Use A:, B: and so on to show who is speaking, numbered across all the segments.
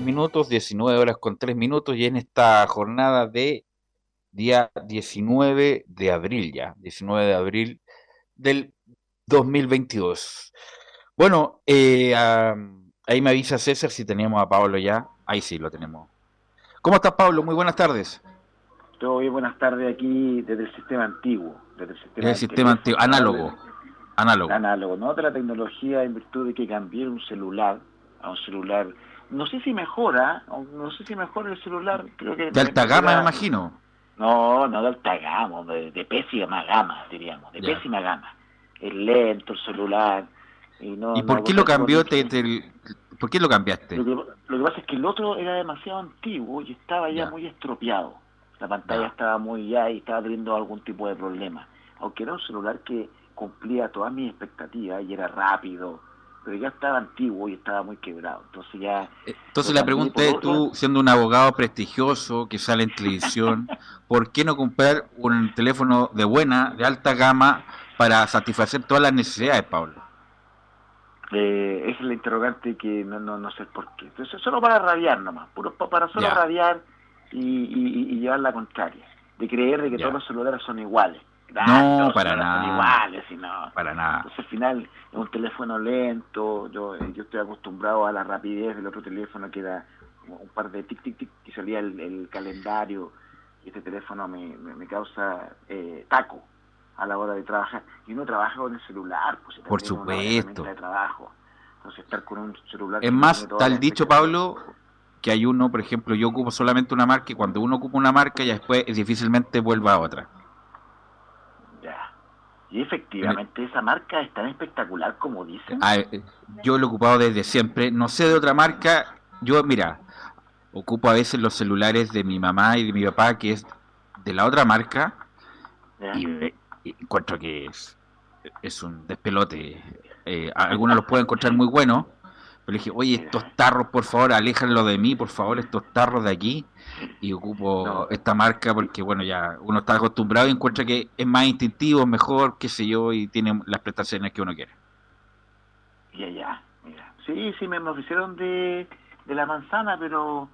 A: Minutos, 19 horas con 3 minutos, y en esta jornada de día 19 de abril ya, 19 de abril del 2022. Bueno, eh, ahí me avisa César si teníamos a Pablo ya. Ahí sí lo tenemos. ¿Cómo estás, Pablo? Muy buenas tardes.
B: Todo bien, buenas tardes aquí desde el sistema antiguo.
A: Desde el sistema, antiguo, análogo. Análogo.
B: Análogo, no de la tecnología en virtud de que cambié un celular a un celular no sé si mejora, no sé si mejora el celular, creo que...
A: De alta gama, me imagino.
B: No, no de alta gama, de, pésima gama, diríamos, de pésima gama. Es lento el celular.
A: ¿Y, no, ¿Y por qué lo cambió? Te, ¿Por qué lo cambiaste?
B: Lo que, pasa es que el otro era demasiado antiguo y estaba ya, muy estropeado. La pantalla estaba muy ya y estaba teniendo algún tipo de problema. Aunque era un celular que cumplía todas mis expectativas y era rápido, pero ya estaba antiguo y estaba muy quebrado. Entonces ya...
A: Eh, entonces la pregunta es, tú siendo un abogado prestigioso que sale en televisión, ¿por qué no comprar un teléfono de buena, de alta gama, para satisfacer todas las necesidades, Pablo?
B: Eh, esa es la interrogante que no, no, no sé por qué. Entonces, solo para rabiar nomás, puro, para solo rabiar y, llevar la contraria, de creer de que todos los celulares son iguales
A: no, para nada.
B: Iguales,
A: para nada.
B: Entonces al final es un teléfono lento, yo, eh, yo estoy acostumbrado a la rapidez del otro teléfono que era un par de tic tic tic que salía el, calendario. Y este teléfono me, me, causa eh, taco a la hora de trabajar. Y uno trabaja con el celular pues
A: por supuesto.
B: de trabajo. Entonces estar con un celular
A: es más tal dicho Pablo que hay uno por ejemplo yo ocupo solamente una marca y cuando uno ocupa una marca ya después difícilmente vuelva a otra
B: y efectivamente esa marca es tan espectacular como dicen.
A: Ah, eh, yo lo he ocupado desde siempre. No sé de otra marca. Yo, mira, ocupo a veces los celulares de mi mamá y de mi papá, que es de la otra marca. Y, encuentro que es, es un despelote. Eh, algunos los pueden encontrar muy buenos. Pero le dije, oye, estos tarros, por favor, aléjanlo de mí, por favor, estos tarros de aquí y ocupo esta marca porque, bueno, ya uno está acostumbrado y encuentra que es más instintivo, mejor, qué sé yo, y tiene las prestaciones que uno quiere.
B: Ya, ya, mira. Sí, sí, me, ofrecieron de, de la manzana, pero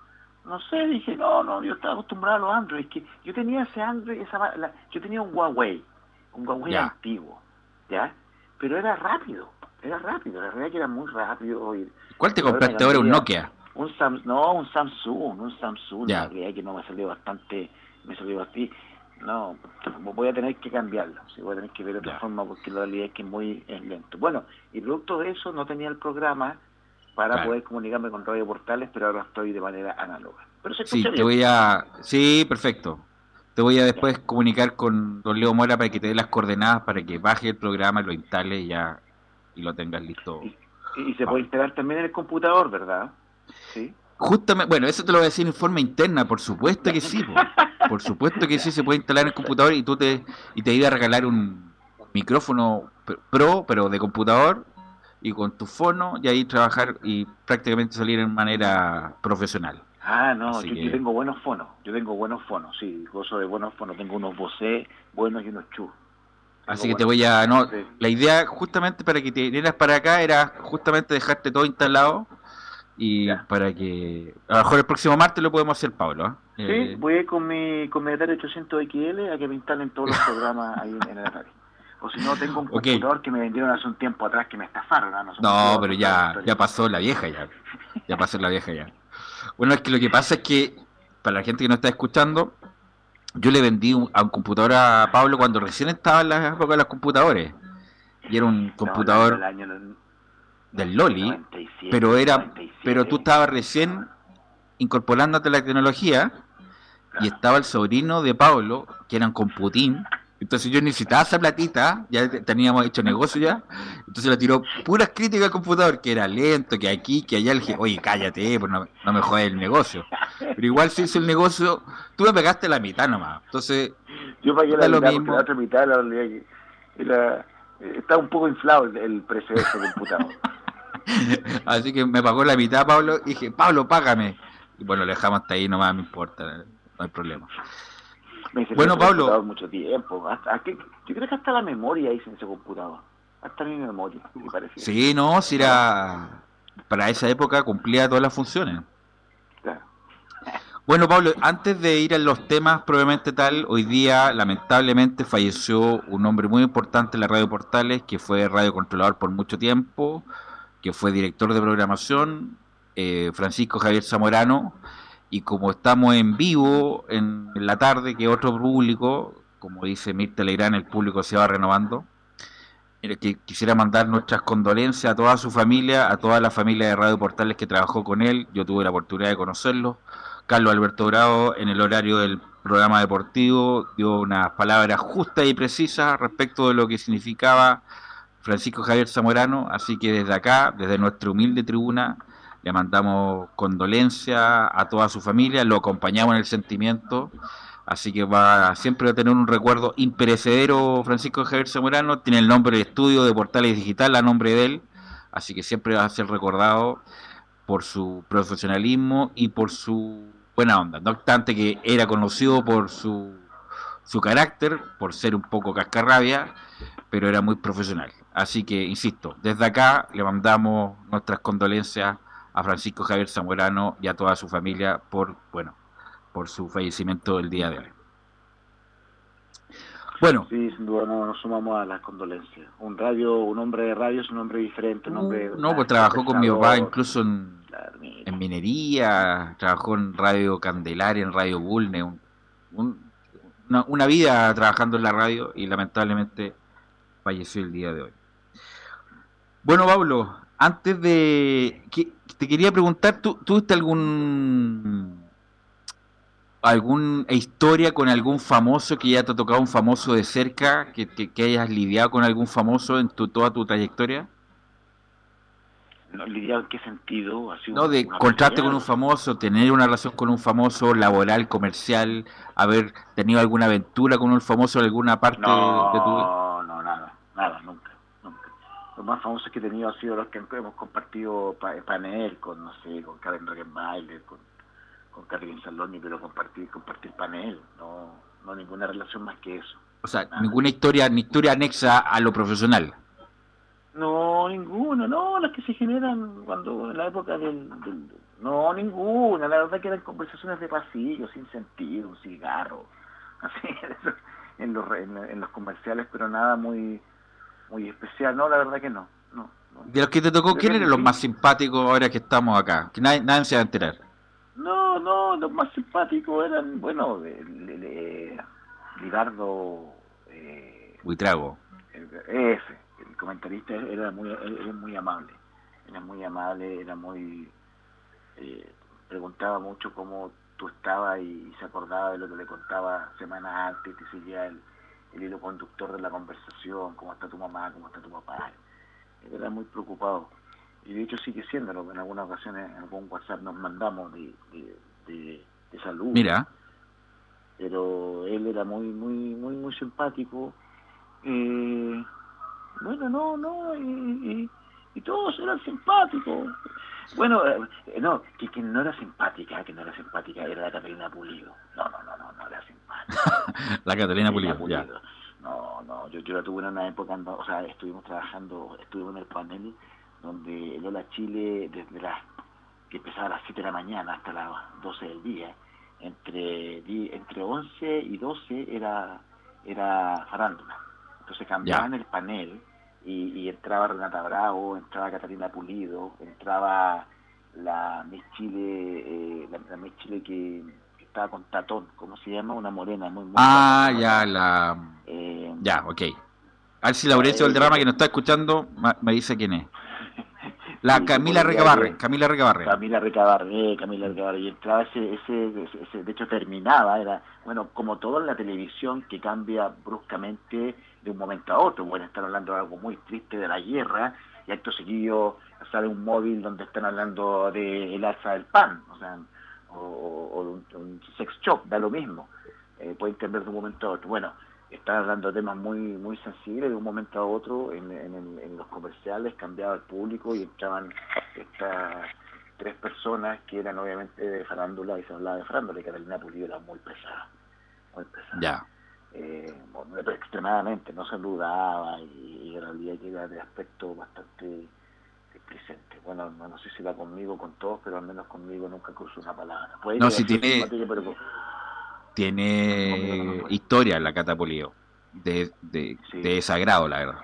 B: no sé, dije, no, no, yo estaba acostumbrado a los Android. Es que yo tenía ese Android, esa, yo tenía un Huawei, un Huawei antiguo, ¿ya? Pero era rápido, era rápido, la realidad que era muy rápido.
A: ¿Cuál te compraste ahora? ¿Un Nokia?
B: un Sam, no, un Samsung, un Samsung, ya. que no me salió bastante, me salió así, no, voy a tener que cambiarlo, sí, voy a tener que ver otra forma porque la realidad es que es muy lento. Bueno, y producto de eso no tenía el programa para poder comunicarme con Radio Portales, pero ahora estoy de manera análoga. Pero se
A: sí, te voy a, sí, perfecto. Te voy a después comunicar con don Leo Mora para que te dé las coordenadas para que baje el programa, lo instale y ya y lo tengas listo.
B: Y, se puede instalar también en el computador, ¿verdad?
A: Justamente, bueno, eso te lo voy a decir en forma interna, por supuesto que sí, por, supuesto que sí se puede instalar en el computador y tú te y te iba a regalar un micrófono pro, pero de computador y con tu fono y ahí trabajar y prácticamente salir en manera profesional.
B: Ah, no, yo, tengo buenos fonos, yo tengo buenos fonos, sí, gozo de buenos fonos, tengo unos Bose buenos y unos Chu.
A: Así que te voy a... No, La idea justamente para que te vinieras para acá era justamente dejarte todo instalado y para que a lo mejor el próximo martes lo podemos hacer Pablo ¿ah?
B: sí eh, voy con mi con mi Atari 800 XL a que me instalen todos los programas ahí en, el Atari. O si no tengo un computador que me vendieron hace un tiempo atrás que me estafaron
A: no, no pero ya ya pasó la vieja ya ya pasó la vieja ya. Bueno es que lo que pasa es que para la gente que no está escuchando yo le vendí a un computador a Pablo cuando recién estaba en la época de los computadores y era un computador del Loli, pero era pero tú estabas recién incorporándote a la tecnología y estaba el sobrino de Pablo, que eran con Putin. Entonces yo necesitaba esa platita, ya teníamos hecho negocio ya. Entonces le tiró puras críticas al computador, que era lento, que aquí, que allá. Le dije, oye, cállate, pues no, no me jodas el negocio. Pero igual si hizo el negocio, tú me pegaste la mitad nomás. Entonces,
B: yo pagué la, mitad, la otra mitad, la realidad era, está un poco inflado el, precio de ese computador.
A: Así que me pagó la mitad Pablo y dije, Pablo, págame. Y bueno, le dejamos hasta ahí nomás, me importa, no hay problema.
B: Bueno, Pablo. Mucho tiempo. Hasta, yo creo que hasta la memoria hice en ese computador. Hasta mi memoria, me parece.
A: Sí, no, si era. Para esa época cumplía todas las funciones. Bueno, Pablo, antes de ir a los temas probablemente tal, hoy día lamentablemente falleció un hombre muy importante en la radio Portales, que fue radiocontrolador por mucho tiempo, que fue director de programación, eh, Francisco Javier Zamorano, y como estamos en vivo en, la tarde, que otro público, como dice Mirta Legrán, el público se va renovando, que quisiera mandar nuestras condolencias a toda su familia, a toda la familia de Radio Portales que trabajó con él, yo tuve la oportunidad de conocerlo, Carlos Alberto Bravo, en el horario del programa deportivo, dio unas palabras justas y precisas respecto de lo que significaba Francisco Javier Zamorano, así que desde acá, desde nuestra humilde tribuna, le mandamos condolencia a toda su familia, lo acompañamos en el sentimiento, así que va siempre a tener un recuerdo imperecedero Francisco Javier Zamorano, tiene el nombre de estudio de Portales Digital a nombre de él, así que siempre va a ser recordado por su profesionalismo y por su buena onda. No obstante que era conocido por su, su carácter, por ser un poco cascarrabia, pero era muy profesional. Así que, insisto, desde acá le mandamos nuestras condolencias a Francisco Javier Zamorano y a toda su familia por, bueno, por su fallecimiento el día de hoy.
B: Bueno. Sí, sin duda nos sumamos a las condolencias. Un radio, un hombre de radio es un hombre diferente, un hombre...
A: No, pues trabajó con mi papá incluso en en minería, trabajó en Radio Candelaria, en Radio Bulne, una, vida trabajando en la radio y lamentablemente falleció el día de hoy. Bueno, Pablo, antes de... Que, te quería preguntar, ¿tú tuviste algún alguna historia con algún famoso que ya te ha tocado un famoso de cerca, que, que hayas lidiado con algún famoso en tu, toda tu trayectoria?
B: no, lidiar en qué sentido
A: no de contraste con un famoso tener una relación con un famoso laboral comercial haber tenido alguna aventura con un famoso en alguna parte
B: no, de tu no no nada nada los más famosos que he tenido han sido los que hemos compartido panel con no sé con Karen Regenbailer con con Catherine Saloni pero compartir compartir panel no no ninguna relación más que eso.
A: O sea ninguna historia ni historia anexa a lo profesional.
B: No, ninguno, no, las que se generan cuando en la época del, No, ninguna, la verdad que eran conversaciones de pasillo, sin sentido, un cigarro, así, en los, en, los comerciales, pero nada muy muy especial, no, la verdad que no. no,
A: De los que te tocó, ¿quién eran los más simpáticos ahora que estamos acá? Que nadie, nadie se va a enterar.
B: No, no, los más simpáticos eran, bueno, de, Lidardo...
A: Eh, Buitrago.
B: Ese comentarista era muy, era muy amable, era muy amable, era muy... Eh, preguntaba mucho cómo tú estabas y, se acordaba de lo que le contaba semanas antes, te seguía el, el hilo conductor de la conversación, cómo está tu mamá, cómo está tu papá. Era muy preocupado. Y de hecho sigue siéndolo, en algunas ocasiones en algún WhatsApp nos mandamos de, de, de, salud.
A: Mira.
B: Pero él era muy, muy, muy, muy simpático. Eh, bueno, no, no, y, y, todos eran simpáticos. Bueno, eh, no, que quien no era simpática, que no era simpática, era la Catalina Pulido. No, no, no, no, no era simpática.
A: la Catalina Pulido, ya.
B: No, no, yo, yo la tuve en una época, o sea, estuvimos trabajando, estuvimos en el panel donde Lola Chile, desde las que empezaba a las 7 de la mañana hasta las 12 del día, entre entre 11 y 12 era era farándula. Entonces cambiaban el panel y, entraba Renata Bravo, entraba Catalina Pulido, entraba la Miss Chile, eh, la, Miss Chile que, estaba con Tatón, ¿cómo se llama? Una morena muy, muy
A: Ah, ya, la... Eh, ya, ok. A ver si Laurencio del drama que nos está escuchando me dice quién es. La Camila Recabarre, Camila Recabarre.
B: Camila Recabarre, Camila Recabarre. Y entraba ese, ese, ese, de hecho terminaba, era, bueno, como todo en la televisión que cambia bruscamente de un momento a otro. Bueno, están hablando de algo muy triste de la guerra y acto seguido sale un móvil donde están hablando de el alza del pan, o sea, o, un, sex shop, da lo mismo. Eh, puede cambiar de un momento a otro. Bueno, están hablando de temas muy muy sensibles de un momento a otro en, en, los comerciales cambiaba el público y entraban estas tres personas que eran obviamente de farándula y se hablaba de farándula y Carolina Pulido era muy pesada muy pesada
A: ya
B: eh, extremadamente no saludaba y, en realidad llega de aspecto bastante presente. Bueno no, sé si va conmigo con todos pero al menos conmigo nunca cruzó una palabra.
A: No si tiene tiene historia la Catapolio de, de, de desagrado, la verdad.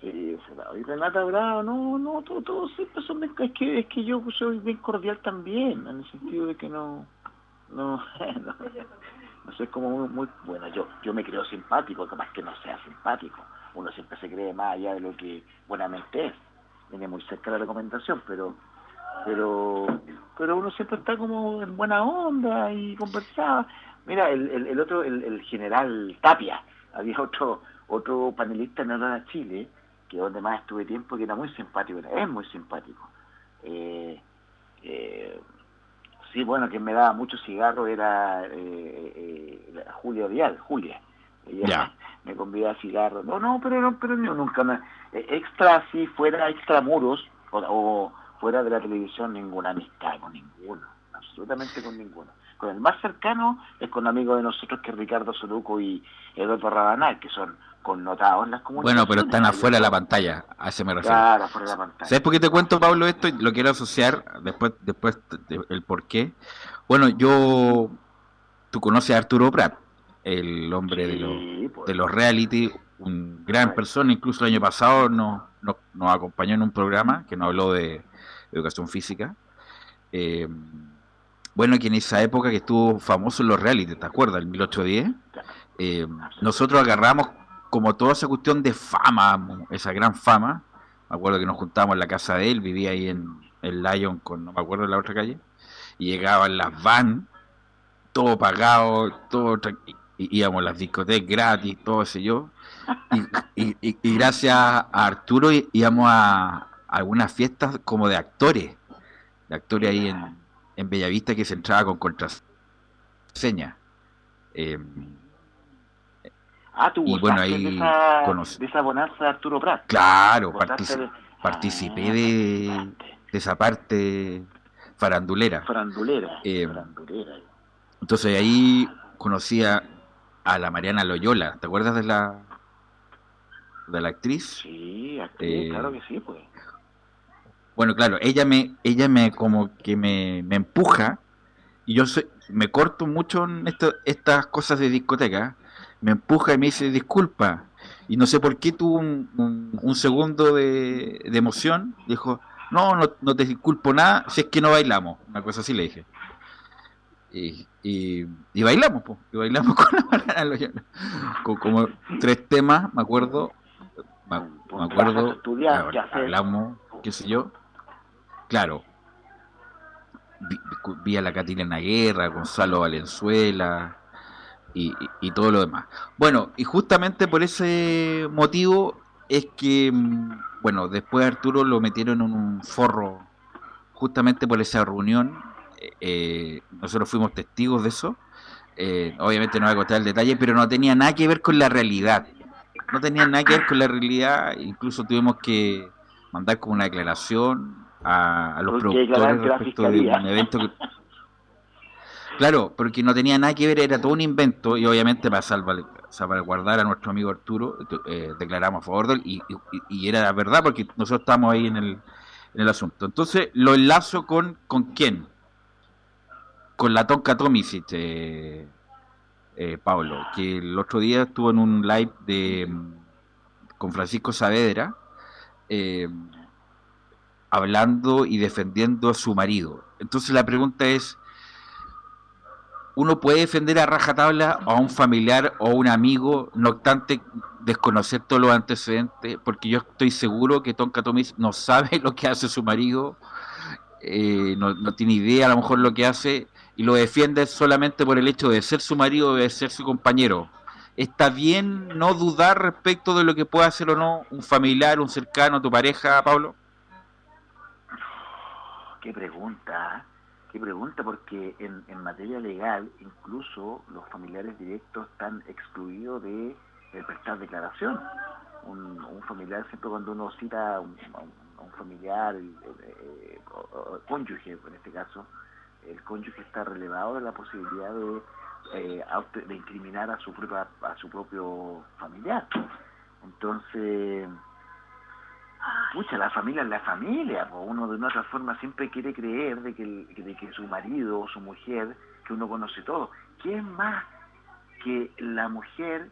B: Sí, y Renata Bravo, no, no, todos todo siempre son es que es que yo soy bien cordial también, en el sentido de que no, no, no, no sé, como muy, muy, bueno, yo, yo me creo simpático, capaz que no sea simpático, uno siempre se cree más allá de lo que buenamente es, viene muy cerca la recomendación, pero pero pero uno siempre está como en buena onda y conversaba Mira, el, el, otro, el, general Tapia, había otro otro panelista en Hora Chile, que donde más estuve tiempo, que era muy simpático, es muy simpático. Eh, eh, sí, bueno, que me daba mucho cigarro era eh, eh Julia Vial, Julia. Ella me convidaba a cigarro. No, no, pero, no, pero nunca me... extra, si fuera extramuros o, o fuera de la televisión, ninguna amistad con ninguno, absolutamente con ninguno con el más cercano es con amigos de nosotros que Ricardo Soluco y Eduardo Rabanal, que son connotados en las
A: comunidades. Bueno, pero están afuera de la pantalla, a ese me refiero.
B: Claro, afuera de la pantalla.
A: ¿Sabes por qué te cuento, Pablo, esto? Lo quiero asociar después, después el por qué. Bueno, yo, tú conoces a Arturo Prat, el hombre de, los, pues. de los reality, un gran persona, incluso el año pasado nos, nos, nos, acompañó en un programa que nos habló de educación física. Eh, bueno, que en esa época que estuvo famoso en los reality, ¿te acuerdas? El 1810. Eh, nosotros agarramos como toda esa cuestión de fama, esa gran fama. Me acuerdo que nos juntábamos en la casa de él, vivía ahí en el Lion con, no me acuerdo, en la otra calle. Y llegaban las van, todo pagado, todo íbamos a las discotecas gratis, todo ese yo. Y, y, gracias a Arturo íbamos a, algunas fiestas como de actores, de actores ahí en, en Bellavista que se entraba con contraseña. Eh,
B: ah, tú
A: y bueno, ahí
B: de esa, de esa bonanza de Arturo Prat.
A: Claro, participé ah, de, de, esa parte farandulera.
B: Farandulera,
A: eh, farandulera. Entonces ahí conocía a la Mariana Loyola, ¿te acuerdas de la de la actriz?
B: Sí, actriz, eh, claro que sí, pues.
A: Bueno, claro, ella me, ella me como que me, me empuja y yo me corto mucho en estas cosas de discoteca, me empuja y me dice disculpa. Y no sé por qué tuvo un, un, segundo de, de, emoción. Dijo, no, no, no, te disculpo nada si es que no bailamos. Una cosa así le dije. Y, y, bailamos, pues. Y bailamos con la con como tres temas, me acuerdo. Me, acuerdo. hablamos, qué sé yo claro, vi, a la Catilina Guerra, Gonzalo Valenzuela y, todo lo demás. Bueno, y justamente por ese motivo es que, mm, bueno, después Arturo lo metieron en un forro justamente por esa reunión. Eh, nosotros fuimos testigos de eso. Eh, obviamente no voy a contar el detalle, pero no tenía nada que ver con la realidad. No tenía nada que ver con la realidad. Incluso tuvimos que mandar como una declaración a, los productores respecto de un evento que... Claro, porque no tenía nada que ver, era todo un invento y obviamente para salvaguardar a nuestro amigo Arturo eh, declaramos a favor de él y, y, era verdad porque nosotros estamos ahí en el, en el asunto. Entonces lo enlazo con, ¿con quién? Con la Tonka Tomisic, eh, Pablo, que el otro día estuvo en un live de con Francisco Saavedra. Eh, hablando y defendiendo a su marido. Entonces la pregunta es, uno puede defender a rajatabla a un familiar o un amigo, no obstante desconocer todos los antecedentes, porque yo estoy seguro que Tonka Tomis no sabe lo que hace su marido, eh, no, no, tiene idea a lo mejor lo que hace y lo defiende solamente por el hecho de ser su marido, de ser su compañero. ¿Está bien no dudar respecto de lo que pueda hacer o no un familiar, un cercano, tu pareja, Pablo?
B: Qué pregunta, qué pregunta, porque en, en materia legal incluso los familiares directos están excluidos de prestar declaración. Un, familiar, siempre cuando uno cita a un, familiar, cónyuge en este caso, el cónyuge está relevado de la posibilidad de, eh, de incriminar a su, propia, a su propio familiar. Entonces, pucha, la familia es la familia, uno de una otra forma siempre quiere creer de que, de que su marido o su mujer, que uno conoce todo, ¿quién más que la mujer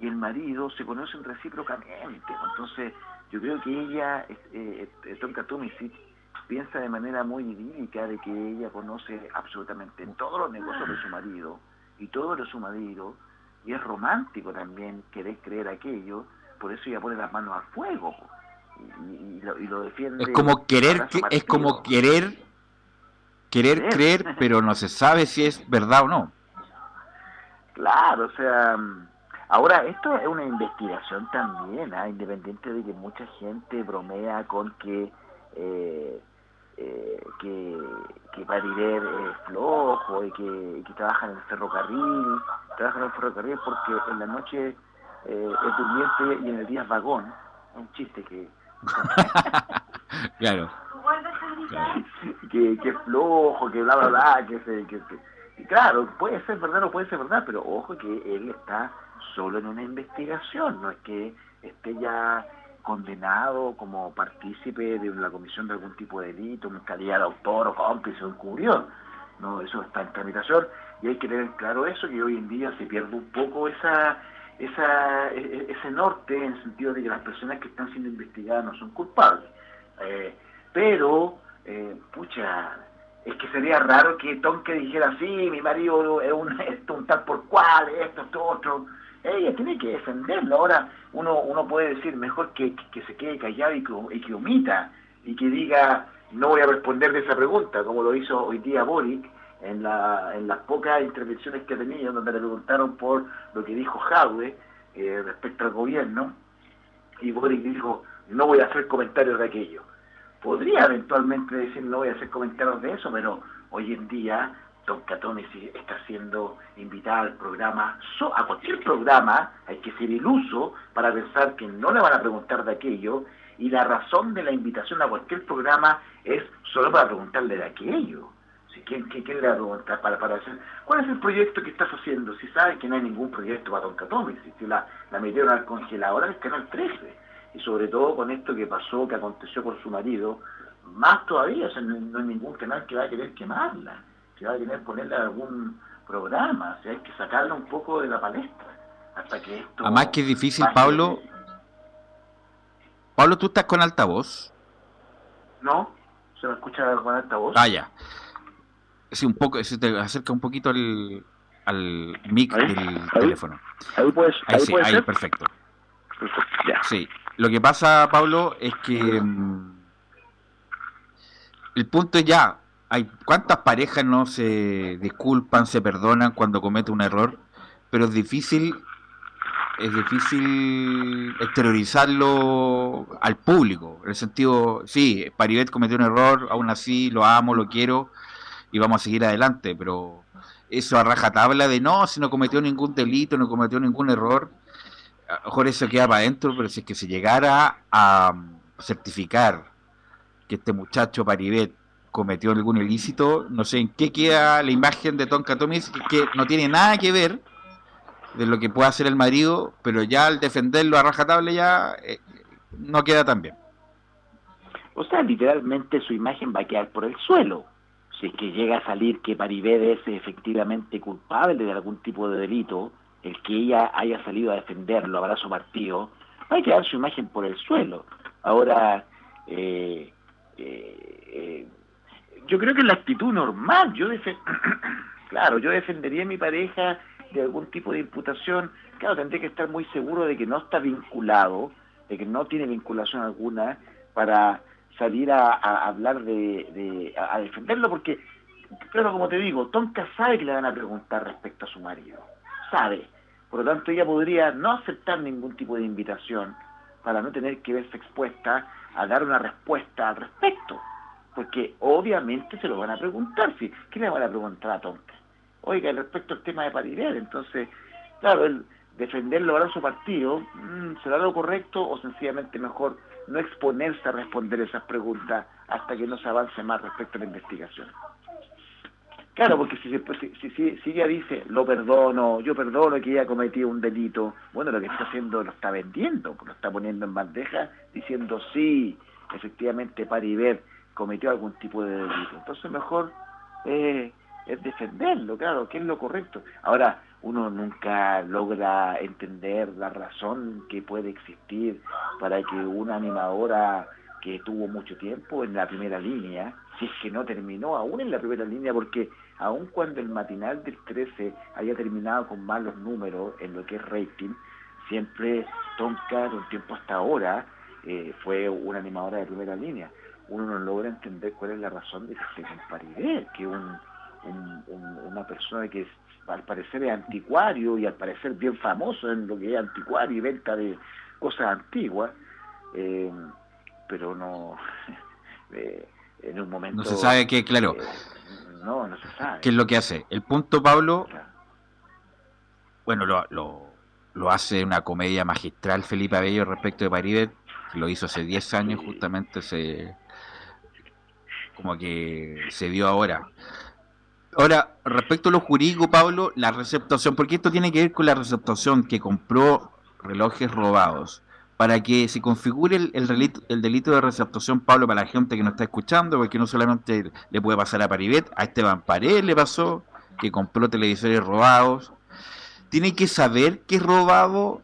B: y el marido se conocen recíprocamente. Entonces, yo creo que ella, eh, eh, Tonka Tomisic, piensa de manera muy idílica de que ella conoce absolutamente todos los negocios de su marido y todo lo de su marido, y es romántico también querer creer aquello, por eso ella pone las manos al fuego y, y, lo, y lo, defiende.
A: Es como querer, que, es como querer, querer creer, pero no se sabe si es verdad o no.
B: Claro, o sea Ahora, esto es una investigación también, ¿eh? independiente de que mucha gente bromea con que eh, eh, que, que Pariver es flojo y que, y que, trabaja en el ferrocarril, trabaja en el ferrocarril porque en la noche eh, es durmiente y en el día es vagón. Es un chiste que...
A: claro.
B: que, que es flojo, que bla, bla, bla, que se... Que, que, y claro, puede ser verdad o puede ser verdad, pero ojo que él está solo en una investigación, no es que esté ya condenado como partícipe de la comisión de algún tipo de delito, en calidad de autor o cómplice o encubrió. No, eso está en tramitación y hay que tener claro eso, que hoy en día se pierde un poco esa, esa, e, e, ese norte en el sentido de que las personas que están siendo investigadas no son culpables. Eh, pero, eh, pucha, es que sería raro que Tonke dijera, sí, mi marido es un, esto, un tal por cual, esto, esto, otro ella tiene que defenderlo. Ahora uno uno puede decir mejor que, que se quede callado y que, y que omita y que diga no voy a responder de esa pregunta, como lo hizo hoy día Boric en, la, en las pocas intervenciones que tenía, donde le preguntaron por lo que dijo Jaude eh, respecto al gobierno, y Boric dijo, no voy a hacer comentarios de aquello. Podría eventualmente decir, no voy a hacer comentarios de eso, pero hoy en día Don Catómesi está siendo invitada al programa, a cualquier programa hay que ser iluso para pensar que no le van a preguntar de aquello y la razón de la invitación a cualquier programa es solo para preguntarle de aquello. Si, ¿quién, quién, quién le va a preguntar para, para hacer? ¿Cuál es el proyecto que estás haciendo? Si sabes que no hay ningún proyecto para Don Catómesi, si la, la metieron al congelador del Canal 13 y sobre todo con esto que pasó, que aconteció con su marido, más todavía, no hay ningún canal que va a querer quemarla que va a tener que ponerle algún programa, o sea, hay que sacarla un poco de la palestra, hasta que esto...
A: Además que es difícil, Pablo... Pablo, ¿tú estás con altavoz?
B: No, se me escucha con altavoz.
A: Ah, ya. Sí, un poco, se te acerca un poquito al, al mic
B: ¿Ahí?
A: del
B: ¿Ahí?
A: teléfono.
B: Ahí puedes,
A: Ahí,
B: ahí
A: sí,
B: puede
A: ahí,
B: ser.
A: perfecto.
B: Perfecto, Ya.
A: Sí, lo que pasa, Pablo, es que mm, el punto es ya, hay cuántas parejas no se disculpan, se perdonan cuando comete un error, pero es difícil, es difícil exteriorizarlo al público, en el sentido, sí, Paribet cometió un error, aún así lo amo, lo quiero y vamos a seguir adelante, pero eso a rajatabla de no, si no cometió ningún delito, no cometió ningún error, a lo mejor eso queda para adentro, pero si es que se llegara a certificar que este muchacho Paribet cometió algún ilícito, no sé en qué queda la imagen de Tonka Tomis, que no tiene nada que ver de lo que pueda hacer el marido, pero ya al defenderlo a rajatabla ya eh, no queda tan bien.
B: O sea, literalmente su imagen va a quedar por el suelo. Si es que llega a salir que Paribet es efectivamente culpable de algún tipo de delito, el que ella haya salido a defenderlo, abrazo partido, va a quedar su imagen por el suelo. Ahora, eh, eh, eh, yo creo que es la actitud normal. Yo Claro, yo defendería a mi pareja de algún tipo de imputación, claro, tendría que estar muy seguro de que no está vinculado, de que no tiene vinculación alguna para salir a, hablar de, a, defenderlo, porque, claro, como te digo, Tonka sabe que le van a preguntar respecto a su marido, sabe, por lo tanto ella podría no aceptar ningún tipo de invitación para no tener que verse expuesta a dar una respuesta al respecto, porque obviamente se lo van a preguntar, ¿sí? ¿qué le van a preguntar a Tonka? Oiga, respecto al tema de Paribet, entonces, claro, el defenderlo ahora su partido, mm, ¿será lo correcto o sencillamente mejor no exponerse a responder esas preguntas hasta que no se avance más respecto a la investigación? Claro, porque si, si, si, si, ella dice, lo perdono, yo perdono que ella cometido un delito, bueno, lo que está haciendo lo está vendiendo, lo está poniendo en bandeja, diciendo, sí, efectivamente Paribet cometió algún tipo de delito. Entonces mejor eh, es defenderlo, claro, que es lo correcto. Ahora, uno nunca logra entender la razón que puede existir para que una animadora que tuvo mucho tiempo en la primera línea, si es que no terminó aún en la primera línea, porque aun cuando el matinal del 13 haya terminado con malos números en lo que es rating, siempre Tonka, de un tiempo hasta ahora, eh, fue una animadora de primera línea. Uno no logra entender cuál es la razón de que se comparide, que un una persona que al parecer es anticuario y al parecer bien famoso en lo que es anticuario y venta de cosas antiguas, eh, pero no eh, en un momento...
A: No se sabe qué, claro.
B: Eh, no, no se sabe.
A: ¿Qué es lo que hace? El punto, Pablo, bueno, lo, lo, lo, hace una comedia magistral Felipe Abello respecto de Paribet, lo hizo hace 10 años justamente, se como que se dio ahora. Ahora, respecto a lo jurídico, Pablo, la receptación, porque esto tiene que ver con la receptación que compró relojes robados. Para que se configure el, el, delito, de receptación, Pablo, para la gente que nos está escuchando, porque no solamente le puede pasar a Paribet, a Esteban Paredes le pasó, que compró televisores robados. Tiene que saber que es robado,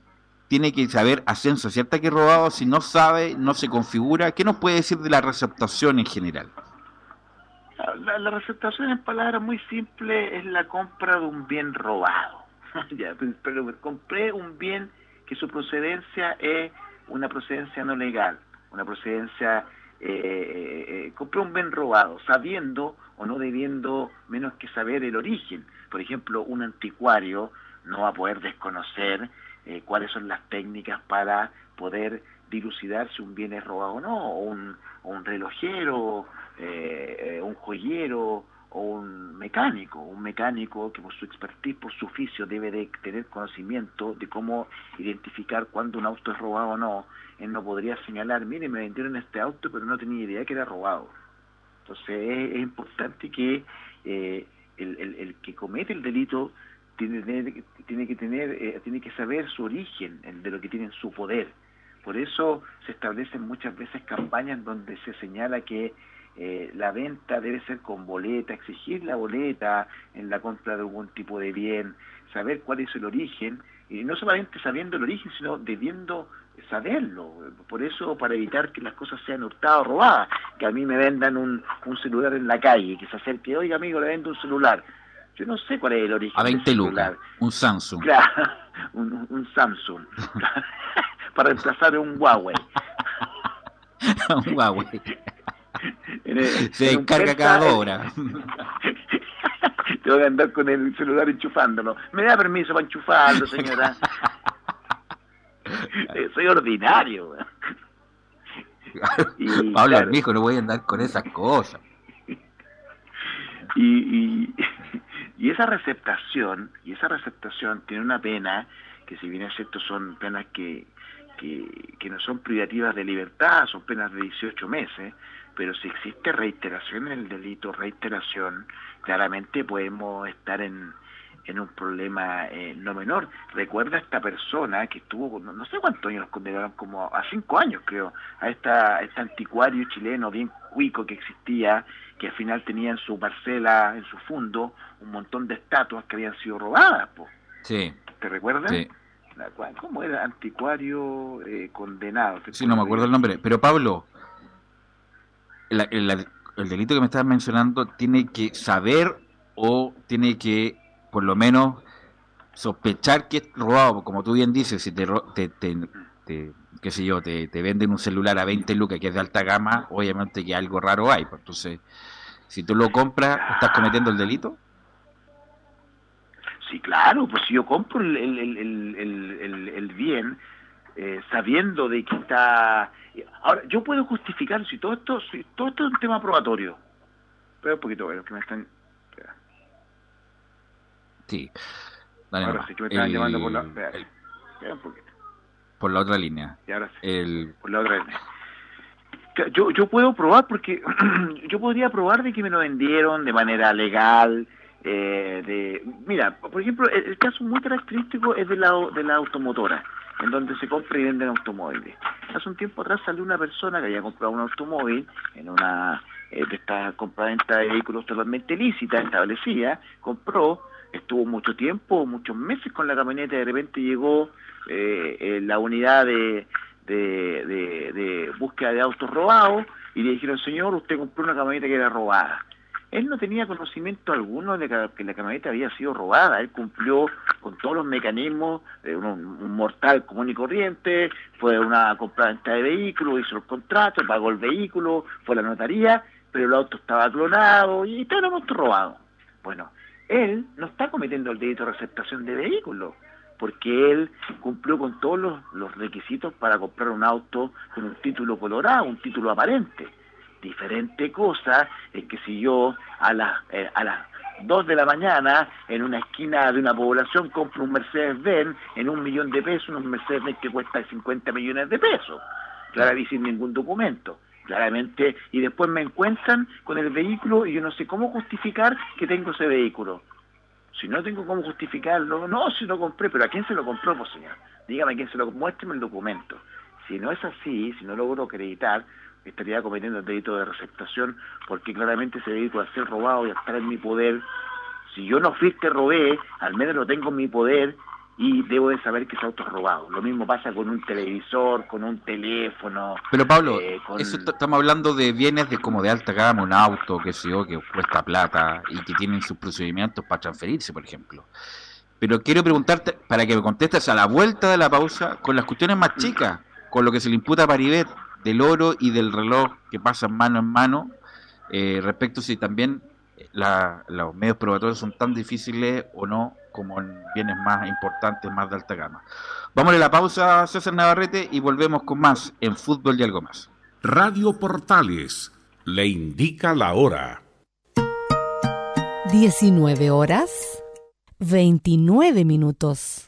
A: tiene que saber a ciencia cierta que es robado, si no sabe, no se configura. ¿Qué nos puede decir de la receptación en general?
B: La, la, receptación en palabras muy simple es la compra de un bien robado. ya, pero, compré un bien que su procedencia es una procedencia no legal, una procedencia, eh, eh, eh, compré un bien robado, sabiendo o no debiendo menos que saber el origen. Por ejemplo, un anticuario no va a poder desconocer cuáles son las técnicas para poder dilucidar si un bien es robado o no, o un, o un relojero eh, eh, un joyero o un mecánico, un mecánico que por su expertise, por su oficio, debe de tener conocimiento de cómo identificar cuando un auto es robado o no. Él no podría señalar, mire, me vendieron este auto, pero no tenía idea que era robado. Entonces es, importante que eh, el, el, que comete el delito tiene, tiene que tener, eh, tiene que saber su origen, de lo que tiene en su poder. Por eso se establecen muchas veces campañas donde se señala que eh, la venta debe ser con boleta, exigir la boleta en la compra de algún tipo de bien, saber cuál es el origen, y no solamente sabiendo el origen, sino debiendo saberlo. Por eso, para evitar que las cosas sean hurtadas o robadas, que a mí me vendan un, un celular en la calle, que se acerque, oiga amigo, le vendo un celular. Yo no sé cuál es el origen.
A: A 20 lucas, un Samsung.
B: Claro, un, un Samsung. para reemplazar un Huawei.
A: un Huawei. Se encarga cada hora.
B: Tengo que andar con el celular enchufándolo. ¿Me da permiso para enchufarlo, señora? Eh, soy ordinario.
A: y, Pablo, claro, no voy a andar con esas cosas.
B: Y, y, esa receptación, y esa receptación tiene una pena, que si bien es cierto son penas que, que, que no son privativas de libertad, son penas de 18 meses, pero si existe reiteración en el delito, reiteración, claramente podemos estar en, en un problema eh, no menor. Recuerda a esta persona que estuvo, no, sé cuántos años los condenaron, como a cinco años creo, a esta este anticuario chileno bien cuico que existía, que al final tenía en su parcela, en su fondo, un montón de estatuas que habían sido robadas. Po.
A: Sí.
B: ¿Te recuerdas? Sí. ¿Cómo era? Anticuario eh, condenado.
A: Sí, no me acuerdo el nombre. Pero Pablo, el, delito que me estás mencionando tiene que saber o tiene que, por lo menos, sospechar que es robado, como tú bien dices, si te, te, te, qué sé yo, te, te, venden un celular a 20 lucas que es de alta gama, obviamente que algo raro hay. Pues, entonces, si tú lo compras, ¿estás cometiendo el delito?
B: Sí, claro, pues si yo compro el, el, el, bien eh, sabiendo de que está... Ahora, yo puedo justificar si todo esto, si todo esto es un tema probatorio. Pero un poquito, bueno, que me están...
A: Sí.
B: ahora sí que me están llamando por la...
A: Por la otra línea.
B: Y ahora sí, por la otra línea. Yo, yo puedo probar porque yo podría probar de que me lo vendieron de manera legal, eh, de mira por ejemplo el, caso muy característico es de la de la automotora en donde se compra y venden automóviles. Hace un tiempo atrás salió una persona que había comprado un automóvil en una eh, de esta compra-venta de vehículos totalmente lícita establecida compró estuvo mucho tiempo muchos meses con la camioneta y de repente llegó eh, la unidad de, de, de búsqueda de autos robados y le dijeron señor usted compró una camioneta que era robada él no tenía conocimiento alguno de que la camioneta había sido robada. Él cumplió con todos los mecanismos un, mortal común y corriente, fue una compra-venta de vehículos, hizo el contrato, pagó el vehículo, fue a la notaría, pero el auto estaba clonado y estaba el auto robado. Bueno, él no está cometiendo el delito de receptación de vehículos, porque él cumplió con todos los requisitos para comprar un auto con un título colorado, un título aparente Diferente cosa es que si yo a las, eh, a las 2 de la mañana en una esquina de una población compro un Mercedes-Benz en un millón de pesos, un Mercedes-Benz que cuesta 50 millones de pesos, claramente sin ningún documento. Claramente, y después me encuentran con el vehículo y yo no sé cómo justificar que tengo ese vehículo. Si no tengo cómo justificarlo, no, si lo compré, pero ¿a quién se lo compró, pues señor? Dígame a quién se lo muéstreme el documento. Si no es así, si no logro acreditar, estaría cometiendo el delito de receptación porque claramente ese delito a ser robado y a estar en mi poder. Si yo no fui que robé, al menos lo tengo en mi poder y debo de saber que ese auto es robado. Lo mismo pasa con un televisor, con un teléfono.
A: Pero Pablo, eh, estamos hablando de bienes de como de alta gama, un auto, que sé yo, que cuesta plata y que tienen sus procedimientos para transferirse, por ejemplo. Pero quiero preguntarte, para que me contestes a la vuelta de la pausa, con las cuestiones más chicas, con lo que se le imputa a Paribet, del oro y del reloj que pasan mano en mano, eh, respecto si también los medios probatorios son tan difíciles o no como en bienes más importantes, más de alta gama. Vamos a la pausa, César Navarrete, y volvemos con más en Fútbol y algo más.
C: Radio Portales le indica la hora.
D: 19 horas 29 minutos.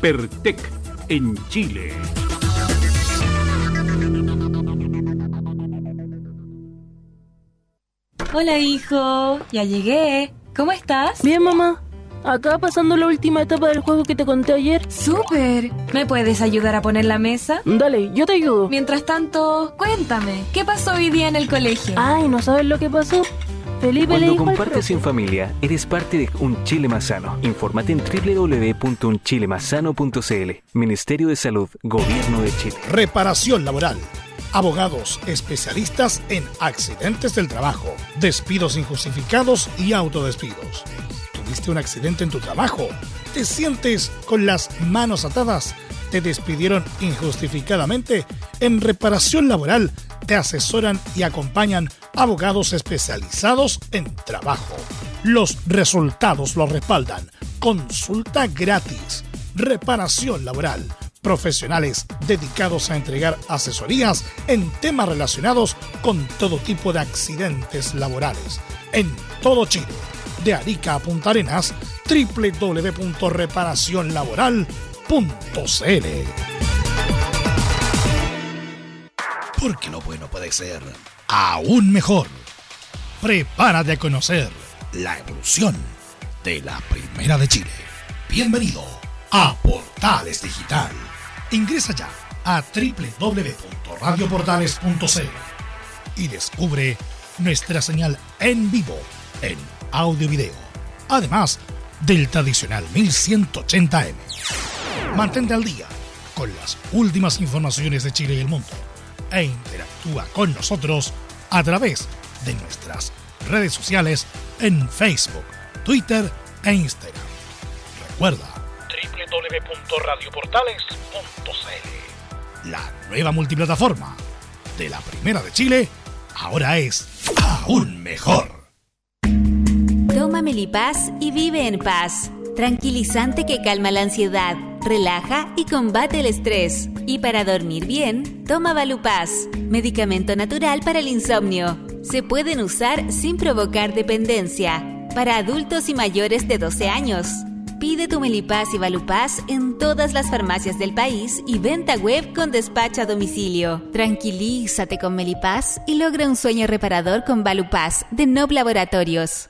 C: Pertec en Chile.
E: Hola hijo, ya llegué. ¿Cómo estás?
F: Bien mamá. Acá pasando la última etapa del juego que te conté ayer.
E: ¡Súper! ¿Me puedes ayudar a poner la mesa?
F: Dale, yo te ayudo.
E: Mientras tanto, cuéntame, ¿qué pasó hoy día en el colegio?
F: Ay, ¿no sabes lo que pasó?
G: Cuando compartes en familia, eres parte de Un Chile Más Sano. Infórmate en www.unchilemasano.cl. Ministerio de Salud, Gobierno de Chile.
H: Reparación laboral. Abogados especialistas en accidentes del trabajo, despidos injustificados y autodespidos. ¿Tuviste un accidente en tu trabajo? ¿Te sientes con las manos atadas? ¿Te despidieron injustificadamente? En reparación laboral te asesoran y acompañan abogados especializados en trabajo. Los resultados lo respaldan. Consulta gratis. Reparación laboral. Profesionales dedicados a entregar asesorías en temas relacionados con todo tipo de accidentes laborales. En todo Chile. De Arica a Punta Arenas, www.reparacionlaboral.cl. Porque lo bueno puede ser aún mejor. Prepárate a conocer la evolución de la Primera de Chile. Bienvenido a Portales Digital. Ingresa ya a www.radioportales.cl y descubre nuestra señal en vivo en audio video, además del tradicional 1180m. Mantente al día con las últimas informaciones de Chile y el mundo e interactúa con nosotros a través de nuestras redes sociales en Facebook, Twitter e Instagram. Recuerda www.radioportales.cl La nueva multiplataforma de la Primera de Chile ahora es aún mejor.
I: Toma Melipaz y vive en paz. Tranquilizante que calma la ansiedad, relaja y combate el estrés. Y para dormir bien, toma Valupaz, medicamento natural para el insomnio. Se pueden usar sin provocar dependencia. Para adultos y mayores de 12 años. Pide tu Melipaz y Valupaz en todas las farmacias del país y venta web con despacho a domicilio. Tranquilízate con Melipaz y logra un sueño reparador con Valupaz de Nob Laboratorios.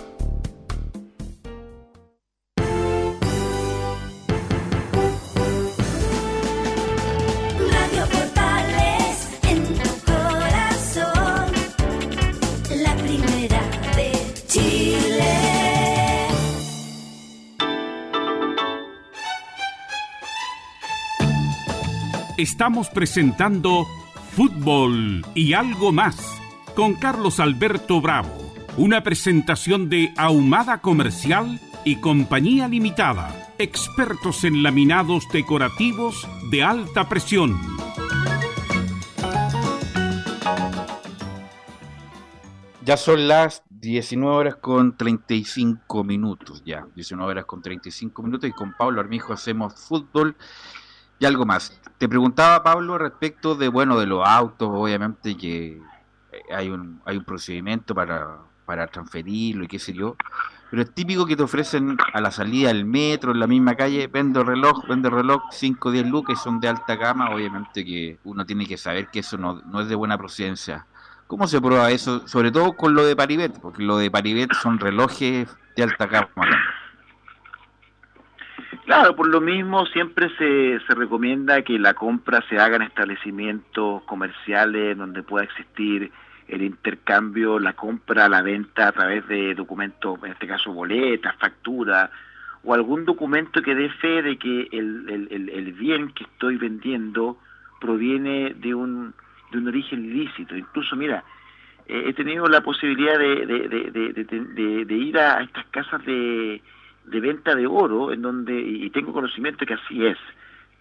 C: Estamos presentando Fútbol y algo más con Carlos Alberto Bravo, una presentación de Ahumada Comercial y Compañía Limitada, expertos en laminados decorativos de alta presión.
A: Ya son las 19 horas con 35 minutos, ya, 19 horas con 35 minutos y con Pablo Armijo hacemos fútbol y algo más. Te preguntaba, Pablo, respecto de, bueno, de los autos, obviamente que eh, hay un, hay un procedimiento para, para transferirlo y qué sé yo, pero es típico que te ofrecen a la salida del metro, en la misma calle, vendo reloj, vendo reloj, 5 o 10 lucas, son de alta gama, obviamente que uno tiene que saber que eso no, no es de buena procedencia. ¿Cómo se prueba eso? Sobre todo con lo de Paribet, porque lo de Paribet son relojes de alta gama.
B: Claro, por lo mismo siempre se, se recomienda que la compra se haga en establecimientos comerciales donde pueda existir el intercambio, la compra, la venta a través de documentos, en este caso boletas, facturas, o algún documento que dé fe de que el, el, el, bien que estoy vendiendo proviene de un, de un origen ilícito. Incluso, mira, he tenido la posibilidad de, de, de ir a estas casas de de venta de oro, en donde, y tengo conocimiento que así es,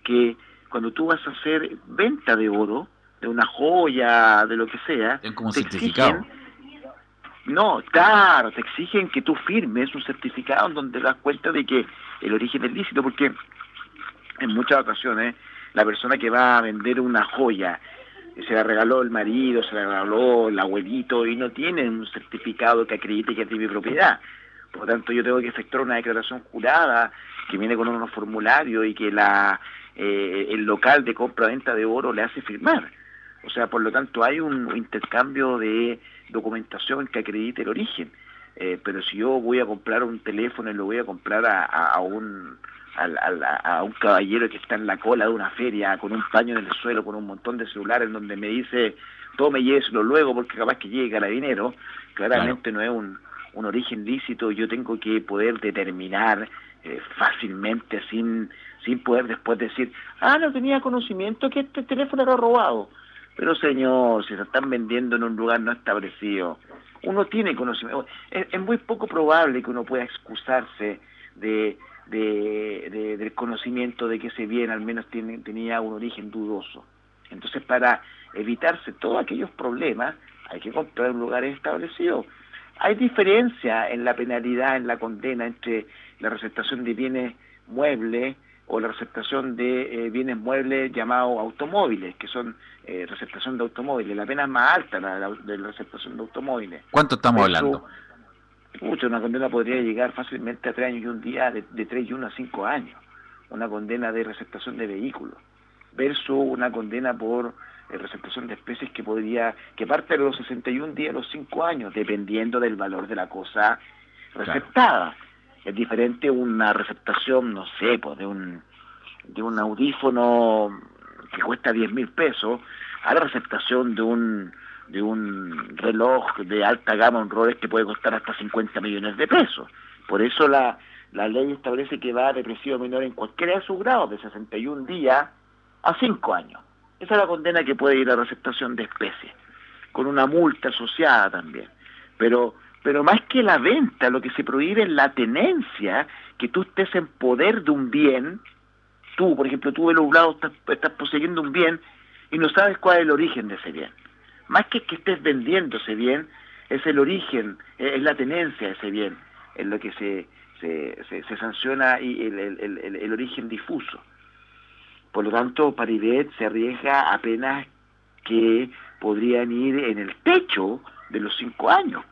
B: que cuando tú vas a hacer venta de oro, de una joya, de lo que sea,
A: Es como
B: te
A: certificado.
B: exigen, no, claro, te exigen que tú firmes un certificado en donde das cuenta de que el origen es lícito, porque en muchas ocasiones la persona que va a vender una joya se la regaló el marido, se la regaló el abuelito y no tiene un certificado que acredite que es de mi propiedad. Por lo tanto, yo tengo que efectuar una declaración jurada que viene con unos formularios y que la eh, el local de compra-venta de oro le hace firmar. O sea, por lo tanto, hay un intercambio de documentación que acredite el origen. Eh, pero si yo voy a comprar un teléfono y lo voy a comprar a, a- a un a un caballero que está en la cola de una feria con un paño en el suelo, con un montón de celulares donde me dice tome y lléveselo luego porque capaz que llegue carabinero, claramente no es un, un origen lícito, yo tengo que poder determinar eh, fácilmente sin, sin poder después decir, ah, no tenía conocimiento que este teléfono era robado. Pero señor, si se están vendiendo en un lugar no establecido, uno tiene conocimiento. Es, muy poco probable que uno pueda excusarse de, de- de- del conocimiento de que ese bien al menos tiene, tenía un origen dudoso. Entonces, para evitarse todos aquellos problemas, hay que comprar un lugar establecido. Hay diferencia en la penalidad, en la condena entre la receptación de bienes muebles o la receptación de eh, bienes muebles llamados automóviles, que son eh, receptación de automóviles. La pena es más alta la, la- de la receptación de automóviles.
A: ¿Cuánto estamos hablando?
B: Pucha, una condena podría llegar fácilmente a tres años y un día, de, de tres y uno a cinco años. Una condena de receptación de vehículos. Versus una condena por eh, receptación de especies que podría, que parte de los 61 días a los cinco años, dependiendo del valor de la cosa receptada. Es diferente una receptación, no sé, pues de un, de un audífono que cuesta 10 mil pesos a la receptación de un de un reloj de alta gama, un Rolex que puede costar hasta 50 millones de pesos. Por eso la, la ley establece que va a represivo menor en cualquiera de sus grados, de 61 días a 5 años. Esa es la condena que puede ir a receptación de especies, con una multa asociada también. Pero, pero más que la venta, lo que se prohíbe es la tenencia, que tú estés en poder de un bien, tú, por ejemplo, tú del lado estás, estás poseyendo un bien y no sabes cuál es el origen de ese bien. Más que que estés vendiendo ese bien, es el origen, eh, es la tenencia de ese bien, es lo que se, se, sanciona y el- el- el origen difuso. Por lo tanto, Paribet se arriesga apenas que podrían ir en el techo de los cinco años.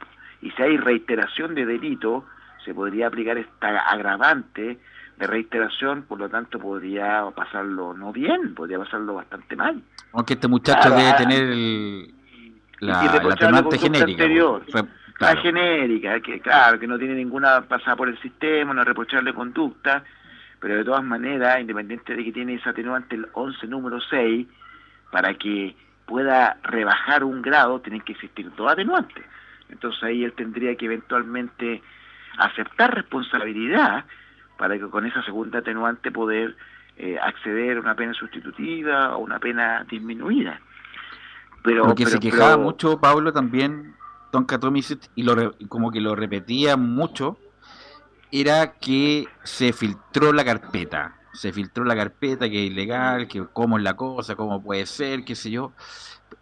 B: Y si hay reiteración de delito, se podría aplicar esta agravante de reiteración, por lo tanto podría pasarlo no bien, podría pasarlo bastante mal.
A: Aunque este muchacho
B: Claro,
A: debe
B: ah,
A: tener el- la, la
B: reprochable conducta
A: genérica.
B: anterior.
A: Fue-
B: La genérica, que claro, que no tiene ninguna pasada por el sistema, no reprocharle conducta, pero de todas maneras, independiente de que tiene ese atenuante el 11 número 6, para que pueda rebajar un grado, tienen que existir dos atenuantes. Entonces ahí él tendría que eventualmente aceptar responsabilidad para que con esa segunda atenuante poder eh, acceder a una pena sustitutiva o una pena disminuida. Pero,
A: Lo que se
B: pero-
A: quejaba
B: pero-
A: mucho Pablo también, Don Catomicet, y lo re- como que lo repetía mucho, era que se filtró la carpeta. Se filtró la carpeta, que es ilegal, que cómo es la cosa, cómo puede ser, qué sé yo.